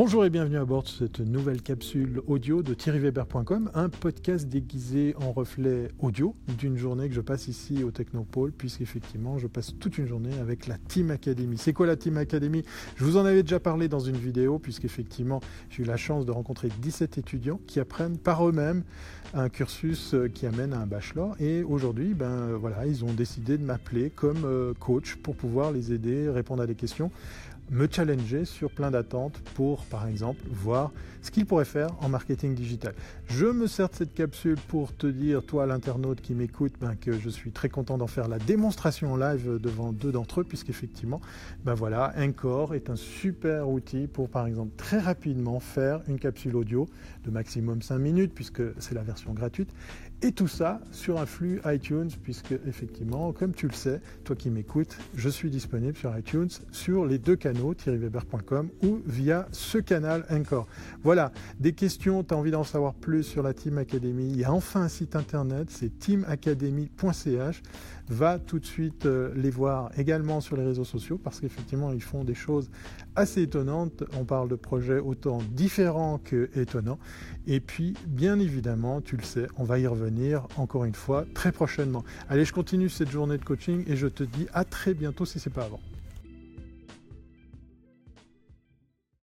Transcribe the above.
Bonjour et bienvenue à bord de cette nouvelle capsule audio de thierryweber.com, un podcast déguisé en reflet audio d'une journée que je passe ici au Technopole, puisqu'effectivement je passe toute une journée avec la Team Academy. C'est quoi la Team Academy? Je vous en avais déjà parlé dans une vidéo, puisqu'effectivement j'ai eu la chance de rencontrer 17 étudiants qui apprennent par eux-mêmes un cursus qui amène à un bachelor. Et aujourd'hui, ben voilà, ils ont décidé de m'appeler comme euh, coach pour pouvoir les aider, répondre à des questions me challenger sur plein d'attentes pour, par exemple, voir ce qu'il pourrait faire en marketing digital. Je me sers de cette capsule pour te dire, toi l'internaute qui m'écoute, ben, que je suis très content d'en faire la démonstration en live devant deux d'entre eux, puisqu'effectivement, ben voilà, Encore est un super outil pour, par exemple, très rapidement faire une capsule audio de maximum 5 minutes, puisque c'est la version gratuite, et tout ça sur un flux iTunes, puisque effectivement, comme tu le sais, toi qui m'écoutes, je suis disponible sur iTunes sur les deux canaux, thierryweber.com ou via ce canal Encore. Voilà, des questions, tu as envie d'en savoir plus sur la Team Academy, il y a enfin un site internet, c'est teamacademy.ch. Va tout de suite les voir également sur les réseaux sociaux parce qu'effectivement, ils font des choses assez étonnantes. On parle de projets autant différents que étonnants. Et puis, bien évidemment, tu le sais, on va y revenir encore une fois très prochainement. Allez, je continue cette journée de coaching et je te dis à très bientôt si c'est pas avant.